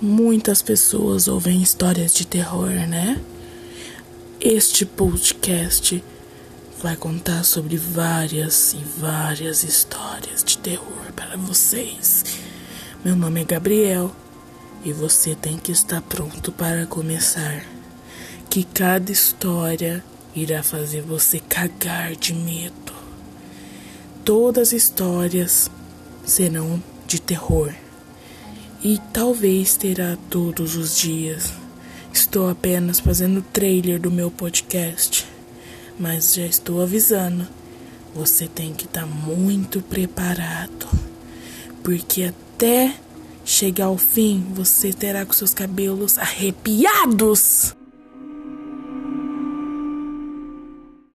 Muitas pessoas ouvem histórias de terror, né? Este podcast vai contar sobre várias e várias histórias de terror para vocês. Meu nome é Gabriel e você tem que estar pronto para começar. Que cada história irá fazer você cagar de medo. Todas as histórias serão de terror e talvez terá todos os dias. Estou apenas fazendo o trailer do meu podcast, mas já estou avisando. Você tem que estar tá muito preparado, porque até chegar ao fim você terá com seus cabelos arrepiados.